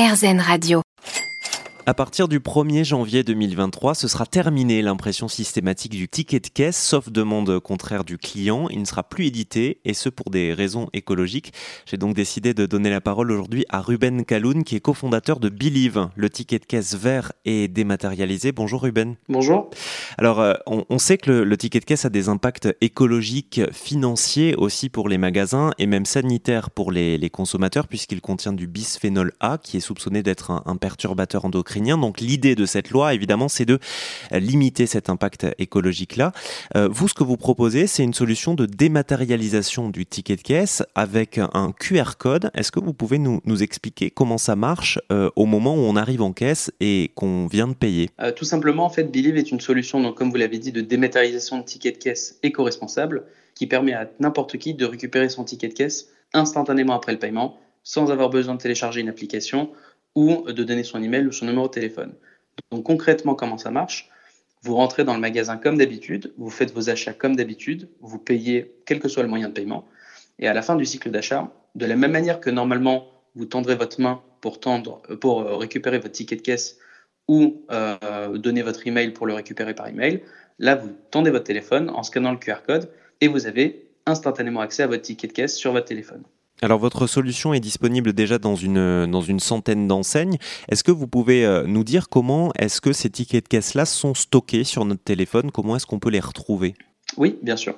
RZN Radio. À partir du 1er janvier 2023, ce sera terminé l'impression systématique du ticket de caisse, sauf demande contraire du client. Il ne sera plus édité, et ce pour des raisons écologiques. J'ai donc décidé de donner la parole aujourd'hui à Ruben Kaloun, qui est cofondateur de Believe. Le ticket de caisse vert et dématérialisé. Bonjour Ruben. Bonjour. Alors, euh, on, sait que le, ticket de caisse a des impacts écologiques, financiers aussi pour les magasins, et même sanitaires pour les, consommateurs, puisqu'il contient du bisphénol A, qui est soupçonné d'être un, un perturbateur endocrinien donc l'idée de cette loi, évidemment, c'est de euh, limiter cet impact écologique-là. Euh, vous, ce que vous proposez, c'est une solution de dématérialisation du ticket de caisse avec un QR code. Est-ce que vous pouvez nous, expliquer comment ça marche euh, au moment où on arrive en caisse et qu'on vient de payer? Tout simplement, en fait, Believe est une solution, comme vous l'avez dit, de dématérialisation de ticket de caisse éco-responsable qui permet à n'importe qui de récupérer son ticket de caisse instantanément après le paiement sans avoir besoin de télécharger une application ou de donner son email ou son numéro de téléphone. Donc concrètement, comment ça marche? Vous rentrez dans le magasin comme d'habitude, vous faites vos achats comme d'habitude, vous payez quel que soit le moyen de paiement, et à la fin du cycle d'achat, de la même manière que normalement vous tendrez votre main pour, euh, récupérer votre ticket de caisse ou euh, donner votre email pour le récupérer par email, là vous tendez votre téléphone en scannant le QR code et vous avez instantanément accès à votre ticket de caisse sur votre téléphone. Alors votre solution est disponible déjà dans une, dans une centaine d'enseignes. Est-ce que vous pouvez euh, nous dire comment est-ce que ces tickets de caisse-là sont stockés sur notre téléphone? Comment est-ce qu'on peut les retrouver? Oui, bien sûr.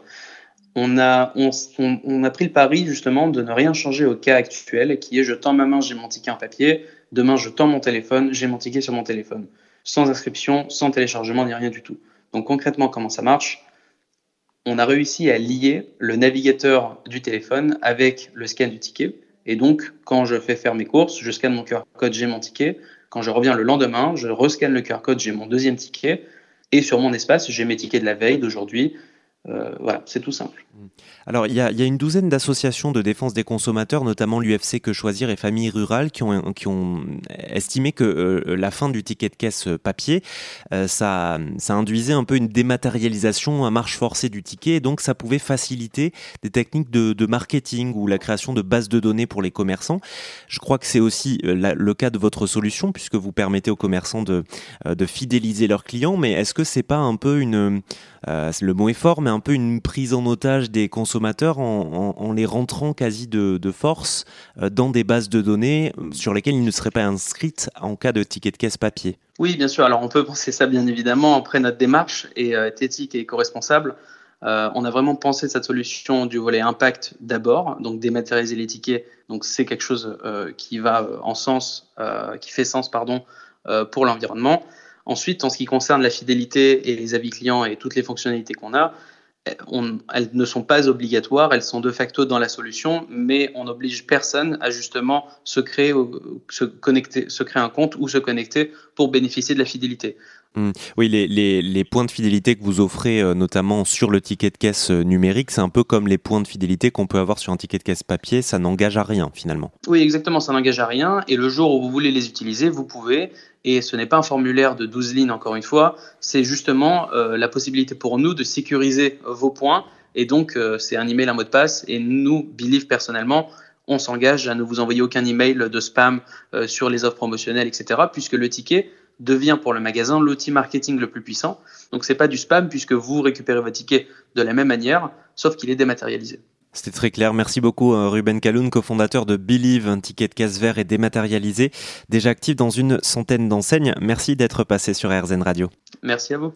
On a, on, a pris le pari justement de ne rien changer au cas actuel qui est je tends ma main, j'ai mon ticket en papier, demain je tends mon téléphone, j'ai mon ticket sur mon téléphone. Sans inscription, sans téléchargement ni rien du tout. Donc concrètement, comment ça marche? On a réussi à lier le navigateur du téléphone avec le scan du ticket. Et donc, quand je fais faire mes courses, je scanne mon QR code, j'ai mon ticket. Quand je reviens le lendemain, je rescanne le QR code, j'ai mon deuxième ticket. Et sur mon espace, j'ai mes tickets de la veille, d'aujourd'hui, euh, voilà, c'est tout simple. Mmh. Alors, il y, a, une douzaine d'associations de défense des consommateurs, notamment l'UFC Que Choisir et Famille Rurale, qui ont, estimé que euh, la fin du ticket de caisse papier, euh, ça, ça induisait un peu une dématérialisation à marche forcée du ticket, et donc ça pouvait faciliter des techniques de, marketing ou la création de bases de données pour les commerçants. Je crois que c'est aussi le cas de votre solution, puisque vous permettez aux commerçants de, de fidéliser leurs clients, mais est-ce que c'est pas un peu une... le mot est fort, mais un peu une prise en otage des consommateurs en, les rentrant quasi de, force euh, dans des bases de données sur lesquelles ils ne seraient pas inscrits en cas de ticket de caisse papier. Oui, bien sûr. Alors on peut penser ça bien évidemment. Après notre démarche est, euh, éthique et éco-responsable. Euh, on a vraiment pensé cette solution du volet impact d'abord, donc dématérialiser les tickets. Donc c'est quelque chose qui va en sens, qui fait sens pardon pour l'environnement. Ensuite, en ce qui concerne la fidélité et les avis clients et toutes les fonctionnalités qu'on a, elles ne sont pas obligatoires, elles sont de facto dans la solution, mais on n'oblige personne à justement se créer, se connecter, se créer un compte ou se connecter pour bénéficier de la fidélité. Mmh. Oui, les, points de fidélité que vous offrez, euh, notamment sur le ticket de caisse euh, numérique, c'est un peu comme les points de fidélité qu'on peut avoir sur un ticket de caisse papier, ça n'engage à rien finalement. Oui, exactement, ça n'engage à rien, et le jour où vous voulez les utiliser, vous pouvez, et ce n'est pas un formulaire de 12 lignes encore une fois, c'est justement euh, la possibilité pour nous de sécuriser vos points, et donc c'est un email, un mot de passe, et nous, Believe personnellement, on s'engage à ne vous envoyer aucun email de spam sur les offres promotionnelles, etc., puisque le ticket devient pour le magasin l'outil marketing le plus puissant. Donc c'est pas du spam puisque vous récupérez votre ticket de la même manière, sauf qu'il est dématérialisé. C'était très clair. Merci beaucoup euh, Ruben Kaloun, cofondateur de Believe, un ticket de casse vert et dématérialisé, déjà actif dans une centaine d'enseignes. Merci d'être passé sur RZN Radio. Merci à vous.